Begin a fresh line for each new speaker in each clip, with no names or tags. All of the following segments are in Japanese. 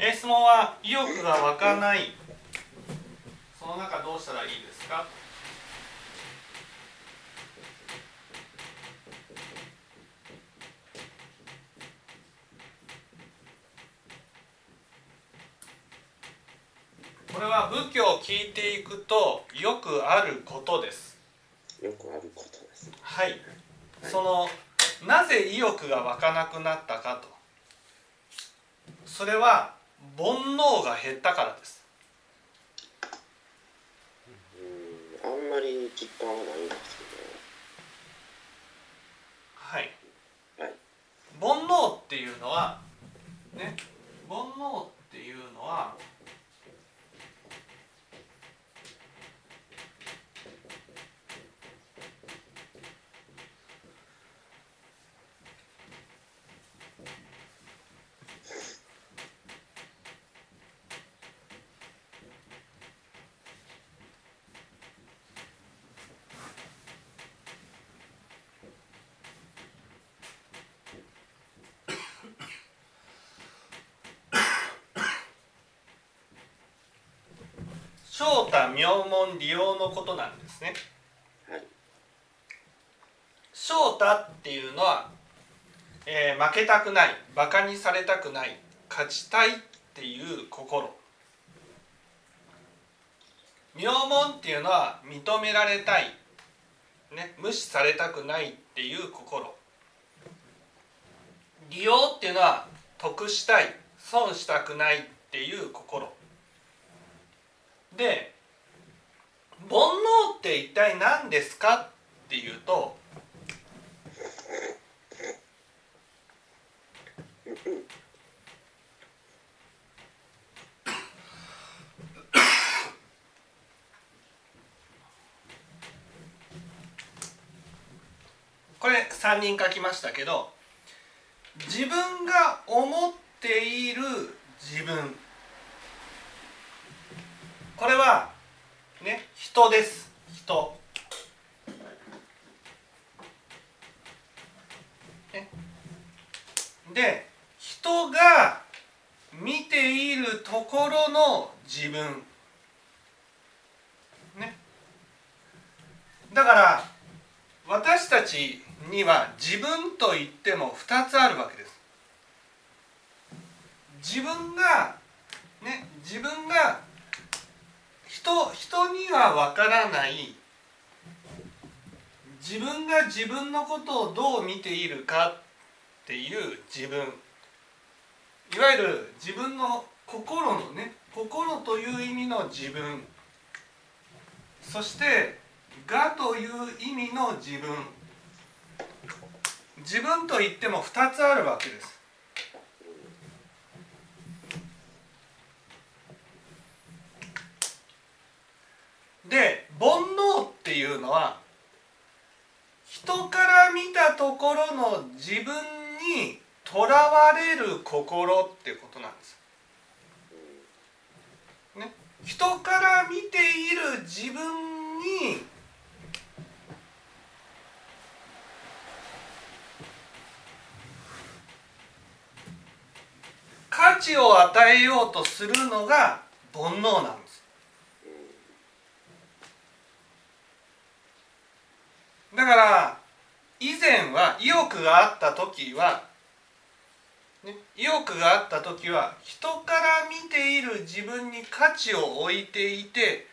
えー質問は意欲が湧かない。その中どうしたらいいですか？これは仏教を聞いていくとよくあることです。
よくあることです。
はい。そのなぜ意欲が湧かなくなったかと。それは煩悩が減ったからです。
うんあんまり実感はないんです
はい。
けどはい。
煩悩っていうのはね煩悩っていうのは正太妙門利用のことなんですね。
はい
正太っていうのは、えー負けたくないバカにされたくない勝ちたいっていう心。妙門っていうのは認められたい、ね、無視されたくないっていう心。利用っていうのは得したい損したくないっていう心。で煩悩って一体何ですかっていうとこれ3人書きましたけど自分が思っている自分。これはね人です。人。ね。で人が見ているところの自分。ね。だから私たちには自分といっても2つあるわけです。自分がね自分が人人にはわからない自分が自分のことをどう見ているかっていう自分。いわゆる自分の心のね心という意味の自分。そして我という意味の自分。自分といっても2つあるわけですで煩悩っていうのは人から見たところの自分にとらわれる心っていうことなんです。ね、人から見ている自分に価値を与えようとするのが煩悩なんです。だから以前は意欲があった時は、ね、意欲があった時は人から見ている自分に価値を置いていて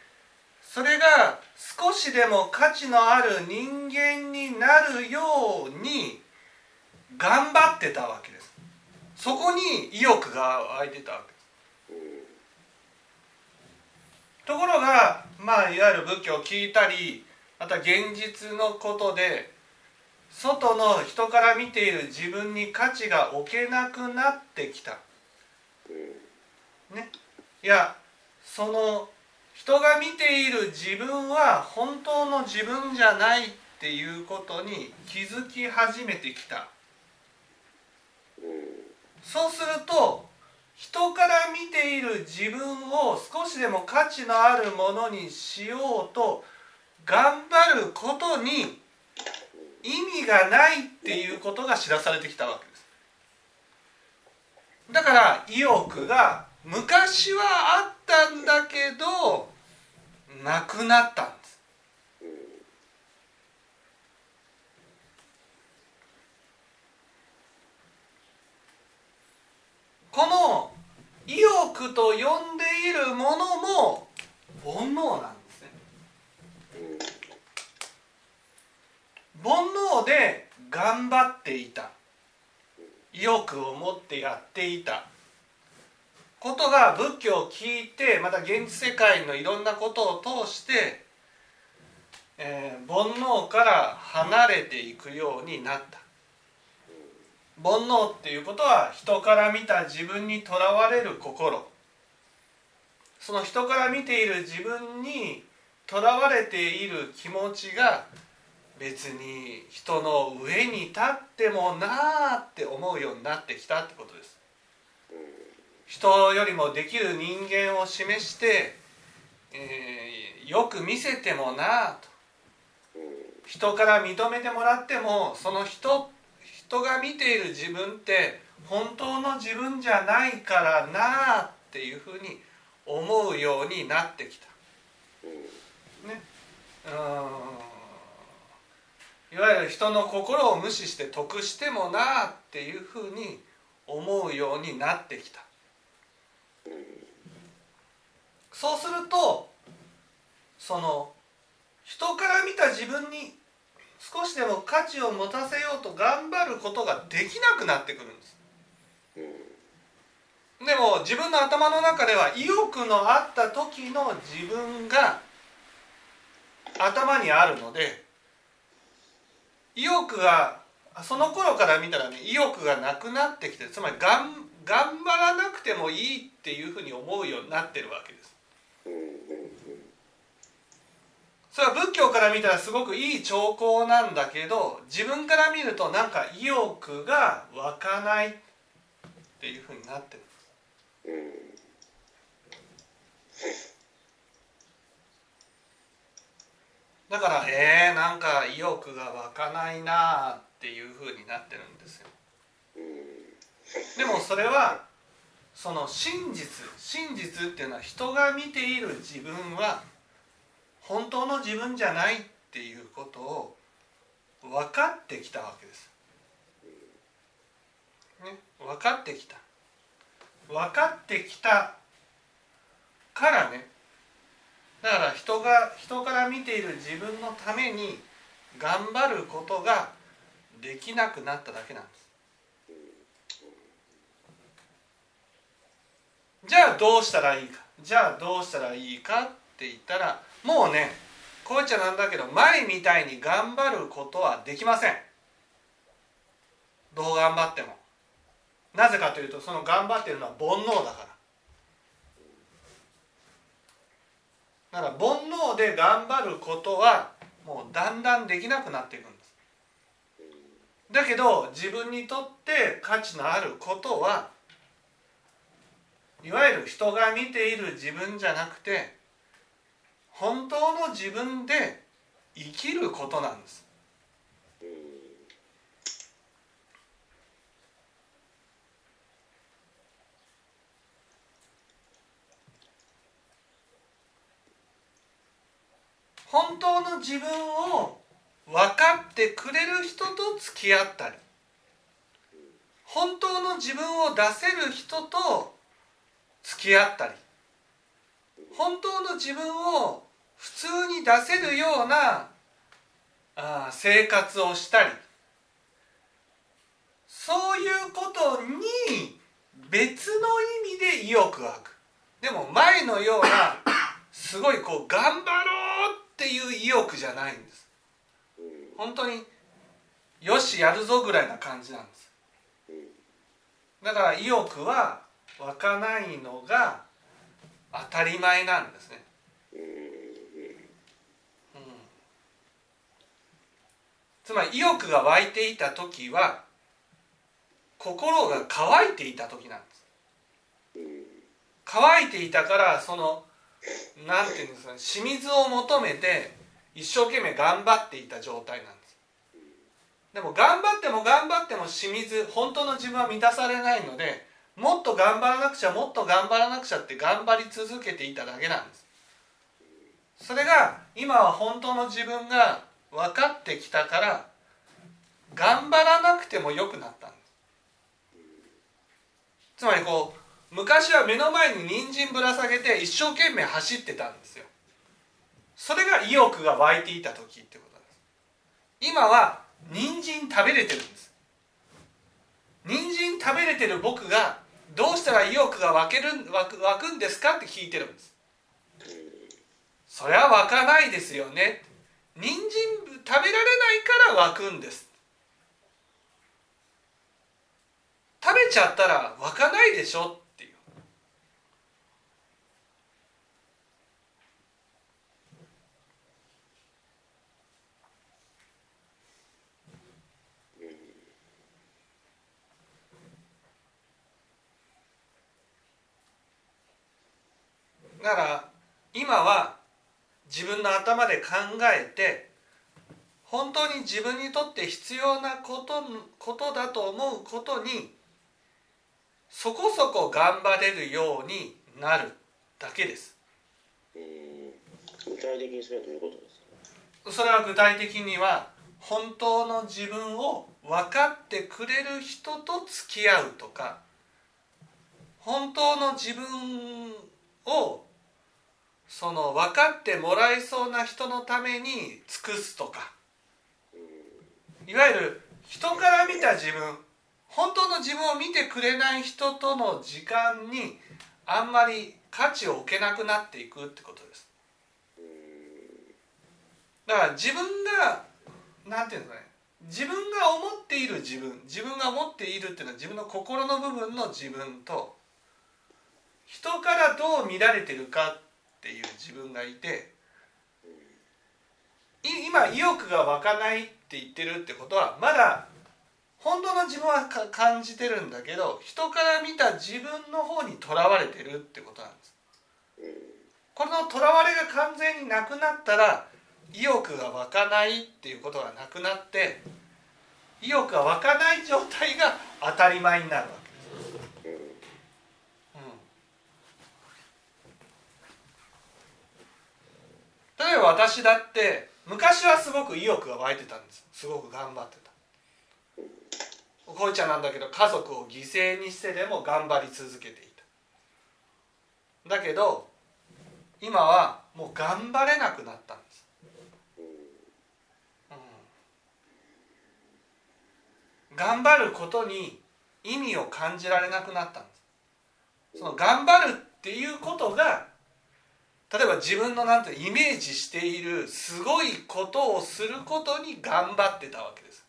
それが少しでも価値のある人間になるように頑張ってたわけです。そこに意欲が湧いてたわけです。ところがまあいわゆる仏教を聞いたりまた現実のことで外の人から見ている自分に価値が置けなくなってきた。ね、いやその人が見ている自分は本当の自分じゃないっていうことに気づき始めてきた。そうすると人から見ている自分を少しでも価値のあるものにしようと頑張ることに意味がないっていうことが知らされてきたわけです。だから意欲が昔はあったんだけどなくなったんです。この意欲と呼んでいるものも煩悩なんですね。煩悩で頑張っていた。意欲を持ってやっていた。ことが仏教を聞いてまた現実世界のいろんなことを通して、えー煩悩から離れていくようになった。煩悩っていうことは人から見た自分にとらわれる心。その人から見ている自分にとらわれている気持ちが別に人の上に立ってもなあって思うようになってきたってことです。人よりもできる人間を示して、えーよく見せてもなあと。人から認めてもらってもその人人が見ている自分って本当の自分じゃないからなあっていうふうに思うようになってきた。ね、うー。んいわゆる人の心を無視して得してもなあっていうふうに思うようになってきた。そうするとその人から見た自分に少しでも価値を持たせようと頑張ることができなくなってくるんですでも自分の頭の中では意欲のあった時の自分が頭にあるので意欲がその頃から見たらね意欲がなくなってきてつまりがん頑張らなくてもいいっていうふうに思うようになってるわけです。それは仏教から見たらすごくいい兆候なんだけど自分から見るとなんか意欲が湧かないっていうふうになってる。んですだからえー、なんか意欲が湧かないなあっていうふうになってるんですよでもそれはその真実真実っていうのは人が見ている自分は本当の自分じゃないっていうことを分かってきたわけです。ね、分かってきた。分かってきたからねだから人が人から見ている自分のために頑張ることができなくなっただけなんです。じゃあどうしたらいいか。じゃあどうしたらいいかって言ったらもうねこう言っちゃなんだけど前みたいに頑張ることはできません。どう頑張っても。なぜかというとその頑張ってるのは煩悩だから。だから煩悩で頑張ることはもうだんだんできなくなっていくんです。だけど自分にとって価値のあることはいわゆる人が見ている自分じゃなくて本当の自分で生きることなんです。本当の自分を分かってくれる人と付き合ったり本当の自分を出せる人と付き合ったり本当の自分を普通に出せるようなあ生活をしたりそういうことに別の意味で意欲が湧く。でも前のようなすごいこう頑張ろうっていう意欲じゃないんです。本当によしやるぞぐらいな感じなんです。だから意欲は湧かないのが当たり前なんですね、うん、つまり意欲が湧いていた時は心が乾いていた時なんです。乾いていたからそのなんていうんですかね清水を求めて一生懸命頑張っていた状態なんです。でも頑張っても頑張っても清水本当の自分は満たされないのでもっと頑張らなくちゃもっと頑張らなくちゃって頑張り続けていただけなんです。それが今は本当の自分が分かってきたから頑張らなくてもよくなったんです。つまりこう昔は目の前に人参ぶら下げて一生懸命走ってたんですよ。それが意欲が湧いていた時ってことです。今は人参食べれてるんです。人参食べれてる僕がどうしたら意欲が湧ける湧く湧くんですかって聞いてるんです。それは湧かないですよね。人参食べられないから湧くんです。食べちゃったら湧かないでしょっていうだから今は自分の頭で考えて本当に自分にとって必要なことことだと思うことにそこそこ頑張れるようになるだけです。
うん具体的にそれはどういうことですか？
それは具体的には本当の自分を分かってくれる人と付き合うとか本当の自分をその分かってもらえそうな人のために尽くすとか。いわゆる人から見た自分本当の自分を見てくれない人との時間にあんまり価値を置けなくなっていくってことです。だから自分がなんていうのかね自分が思っている自分自分が思っているっていうのは自分の心の部分の自分と人からどう見られてるかっていう自分がいて今意欲が湧かないって言ってるってことはまだ本当の自分は感じてるんだけど人から見た自分の方にとらわれてるってことなんです。このとらわれが完全になくなったら意欲が湧かないっていうことがなくなって意欲が湧かない状態が当たり前になるわけです。うん、例えば私だって昔はすごく意欲が湧いてたんです。すごく頑張ってた。おこいちゃんなんだけど家族を犠牲にしてでも頑張り続けていた。だけど今はもう頑張れなくなったんです、うん、頑張ることに意味を感じられなくなったんです。その頑張るっていうことが例えば自分のなんてイメージしているすごいことをすることに頑張ってたわけです。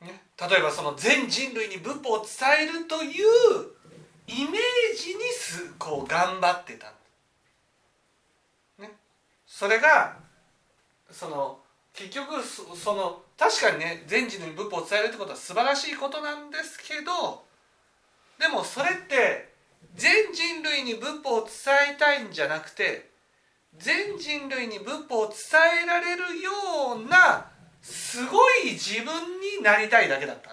ね、例えばその全人類に仏法を伝えるというイメージにすこう頑張ってた、ね、それがその結局その確かにね全人類に仏法を伝えるってことは素晴らしいことなんですけどでもそれって全人類に仏法を伝えたいんじゃなくて全人類に仏法を伝えられるようなすごい自分になりたいだけだった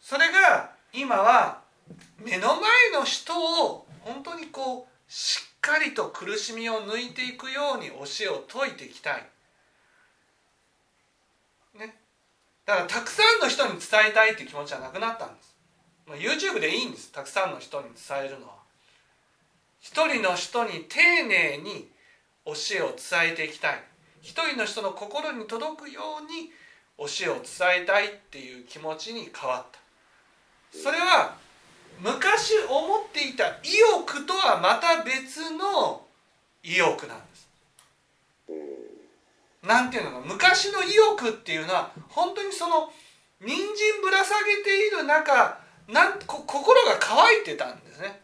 それが今は目の前の人を本当にこうしっかりと苦しみを抜いていくように教えを説いていきたい。ね、だからたくさんの人に伝えたいっていう気持ちはなくなったんです。YouTube でいいんですたくさんの人に伝えるのは。一人の人に丁寧に教えを伝えていきたい一人の人の心に届くように教えを伝えたいっていう気持ちに変わったそれは昔思っていた意欲とはまた別の意欲なんですなんていうのか昔の意欲っていうのは本当にその人参ぶら下げている中なんこ心が乾いてたんですね。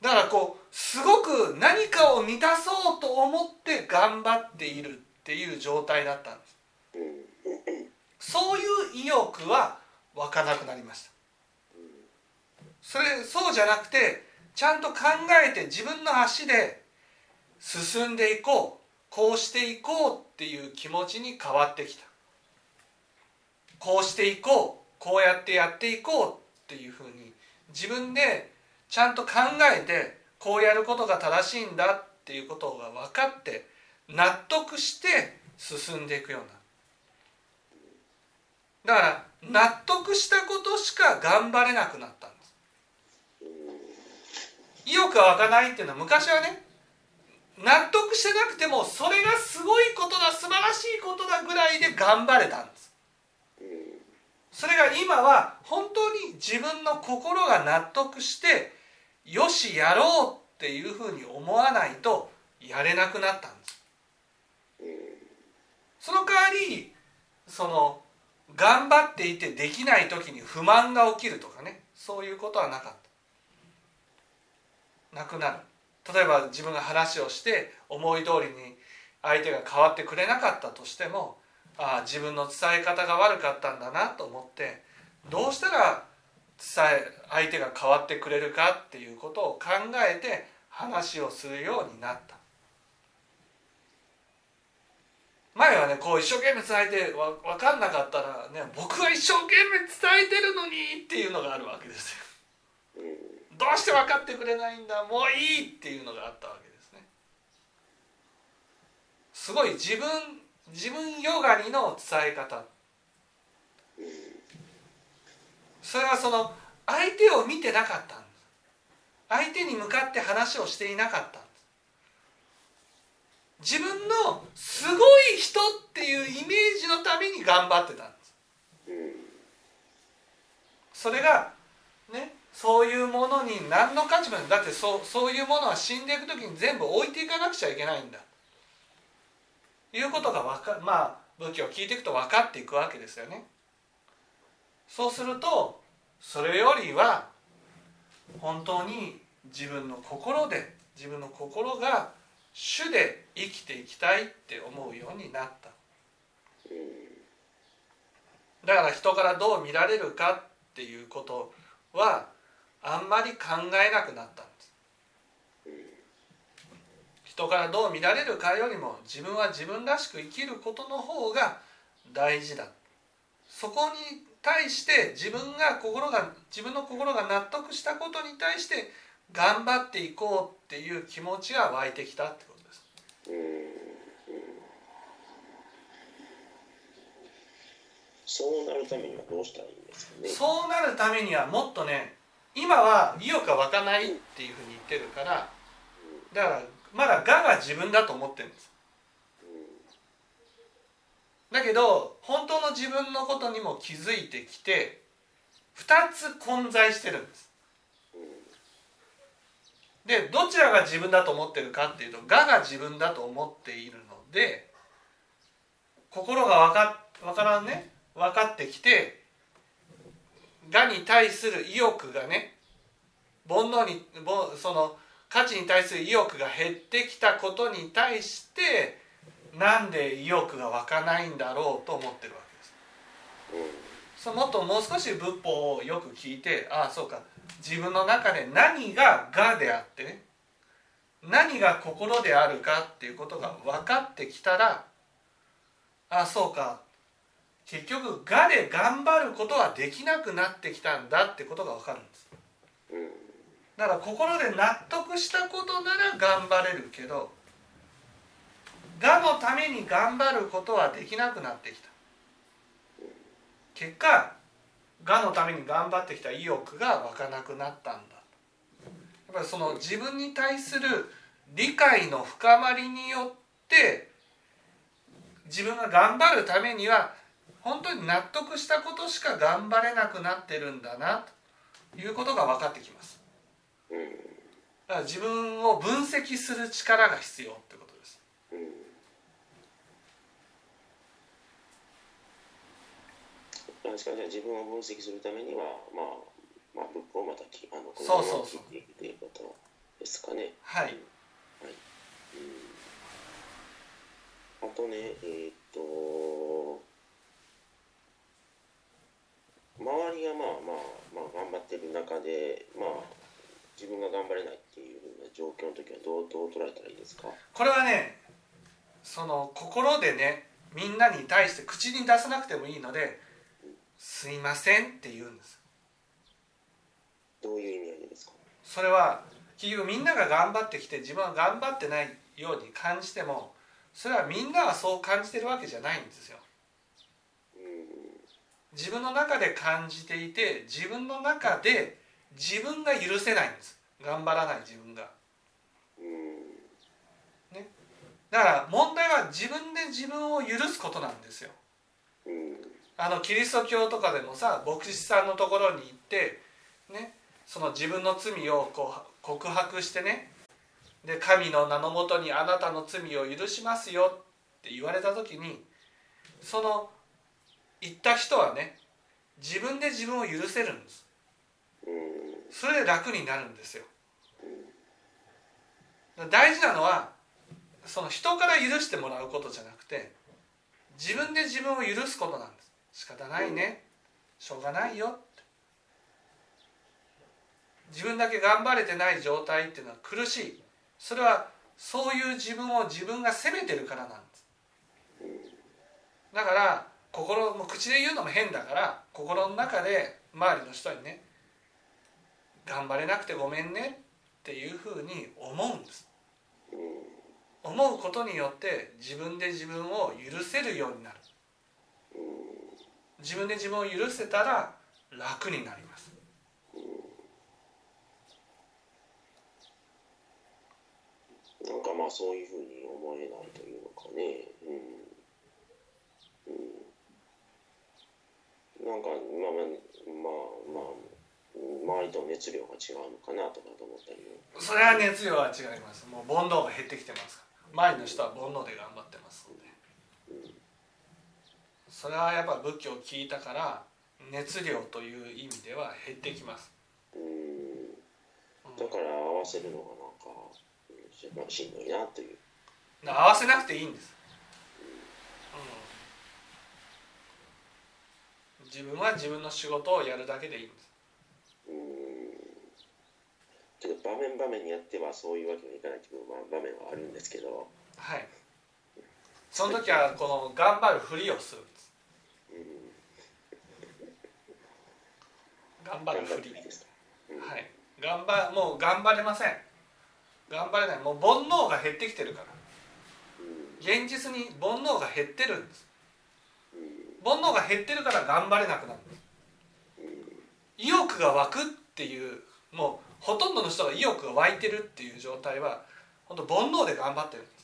だからこうすごく何かを満たそうと思って頑張っているっていう状態だったんです。そういう意欲は湧かなくなりました。それそうじゃなくてちゃんと考えて自分の足で進んでいこう。こうしていこうっていう気持ちに変わってきた。こうしていこうこうやってやっていこうっていうふうに自分でちゃんと考えてこうやることが正しいんだっていうことが分かって納得して進んでいくような。だから納得したことしか頑張れなくなったんです。意欲が湧かないっていうのは昔はね納得してなくてもそれがすごいことだ素晴らしいことだぐらいで頑張れたんです。それが今は本当に自分の心が納得してよしやろうっていうふうに思わないとやれなくなったんです。その代わりその頑張っていてできない時に不満が起きるとかねそういうことはなかった。なくなる。例えば自分が話をして思い通りに相手が変わってくれなかったとしてもああ自分の伝え方が悪かったんだなと思ってどうしたら伝え相手が変わってくれるかっていうことを考えて話をするようになった。前はねこう一生懸命伝えてわ分かんなかったらね僕は一生懸命伝えてるのにっていうのがあるわけですよ。どうして分かってくれないんだ？もういいっていうのがあったわけですね。すごい自分自分よがりの伝え方。それはその相手を見てなかったんです。相手に向かって話をしていなかったんです。自分のすごい人っていうイメージのために頑張ってたんです。それがねそういうものに何の価値もない。だってそうそういうものは死んでいく時に全部置いていかなくちゃいけないんだ。いうことがわかまあ仏教を聞いていくと分かっていくわけですよね。そうするとそれよりは本当に自分の心で自分の心が主で生きていきたいって思うようになった。だから人からどう見られるかっていうことはあんまり考えなくなったんです人からどう見られるかよりも自分は自分らしく生きることの方が大事だそこに対して自分が心が自分の心が納得したことに対して頑張っていこうっていう気持ちが湧いてきたってことです。
そうなるためにはどうしたらいいんですかね。
そうなるためにはもっとね今は意欲が湧かないっていうふうに言ってるからだからまだ我が自分だと思ってるんです。だけど本当の自分のことにも気づいてきて2つ混在してるんです。でどちらが自分だと思ってるかっていうと我が自分だと思っているので心が分か分からんね分かってきて我に対する意欲がね煩悩にその価値に対する意欲が減ってきたことに対してなんで意欲が湧かないんだろうと思ってるわけです。そもっともう少し仏法をよく聞いてああそうか自分の中で何が我であってね何が心であるかっていうことが分かってきたらああそうか結局我で頑張ることはできなくなってきたんだってことが分かるんです。だから心で納得したことなら頑張れるけど我のために頑張ることはできなくなってきた。結果我のために頑張ってきた意欲が湧かなくなったんだ。やっぱりその自分に対する理解の深まりによって自分が頑張るためには本当に納得したことしか頑張れなくなってるんだなということが分かってきます。だから自分を分析する力が必要ってことです。
確かに自分を分析するためには、まあ、まあ、仏法をまたきあのこ
そうそうそう
聞いていうことですかね。
はい
はい。うん、あとね、えーっと、周りがまあまあ、まあ、頑張ってる中で、まあ、自分が頑張れないっていうふうな状況の時はどうどう捉えたらいいですか？
これはねその心でねみんなに対して口に出さなくてもいいので「すいません」って言うんです。
どういう意味合いですか？
それは結局みんなが頑張ってきて自分は頑張ってないように感じてもそれはみんながそう感じてるわけじゃないんですよ自分の中で感じていて自分の中で自分が許せないんです。頑張らない自分が。ね。だから問題は自分で自分を許すことなんですよ。あのキリスト教とかでもさ牧師さんのところに行ってねその自分の罪をこう告白してねで神の名のもとにあなたの罪を許しますよって言われた時にその言った人はね自分で自分を許せるんです。それで楽になるんですよ。大事なのはその人から許してもらうことじゃなくて自分で自分を許すことなんです。仕方ないね。しょうがないよ。自分だけ頑張れてない状態っていうのは苦しい。それはそういう自分を自分が責めてるからなんです。だから心も口で言うのも変だから心の中で周りの人にね頑張れなくてごめんねっていうふうに思うんです。思うことによって自分で自分を許せるようになる。自分で自分を許せたら楽になります。
なんかまあそういうふうに思えないというのかね。うん、うん、なんかまあまあまあまあ周りと熱量が違うのかなとかと思ったり。
それは熱量は違います。もう煩悩が減ってきてますから。周りの人は煩悩で頑張ってますので、それはやっぱ仏教を聞いたから熱量という意味では減ってきます。
うん。だから合わせるのがなんかしんどいなという。
合わせなくていいんです、うん、自分は自分の仕事をやるだけでいいんです。
けど場面場面によってはそういうわけにはいかないという場面はあるんですけど。
はい。その時はこの頑張るふりをするんです、うん、頑張るふり。です、うん、はい。頑張もう頑張れません。頑張れない。もう煩悩が減ってきてるから。現実に煩悩が減ってるんです煩悩が減ってるから頑張れなくなる。意欲が湧くっていうもうほとんどの人が意欲が湧いてるっていう状態は本当煩悩で頑張ってるんです。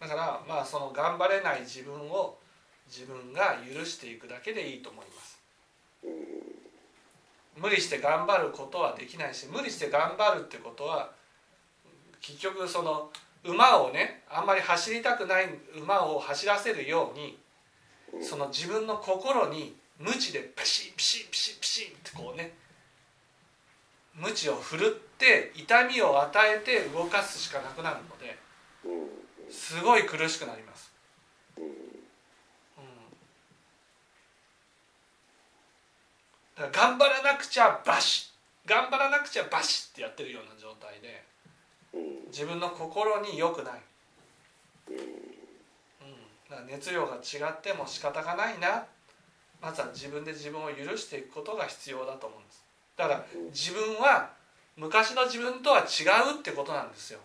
だからまあその頑張れない自分を自分が許していくだけでいいと思います。無理して頑張ることはできないし無理して頑張るってことは結局その馬をねあんまり走りたくない馬を走らせるようにその自分の心に無知でピシッピシッピシッピシッってこうね無知を振るって痛みを与えて動かすしかなくなるのですごい苦しくなります、うん、だから頑張らなくちゃバシッ頑張らなくちゃバシッってやってるような状態で自分の心に良くない、うん、熱量が違っても仕方がないな。まずは自分で自分を許していくことが必要だと思うんです。だから自分は昔の自分とは違うってことなんですよ。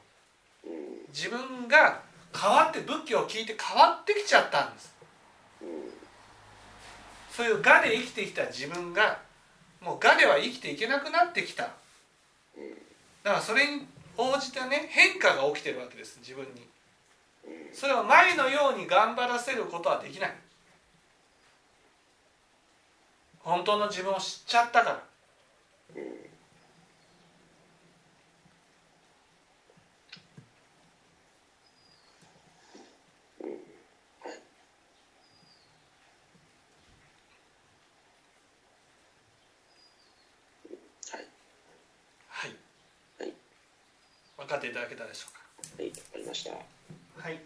自分が変わって仏教を聞いて変わってきちゃったんです。そういう我で生きてきた自分がもう我では生きていけなくなってきた。だからそれに応じたね変化が起きてるわけです自分に。それを前のように頑張らせることはできない。本当の自分を知っちゃったから。分かっていただけたでしょうか？
はいりました。
はい。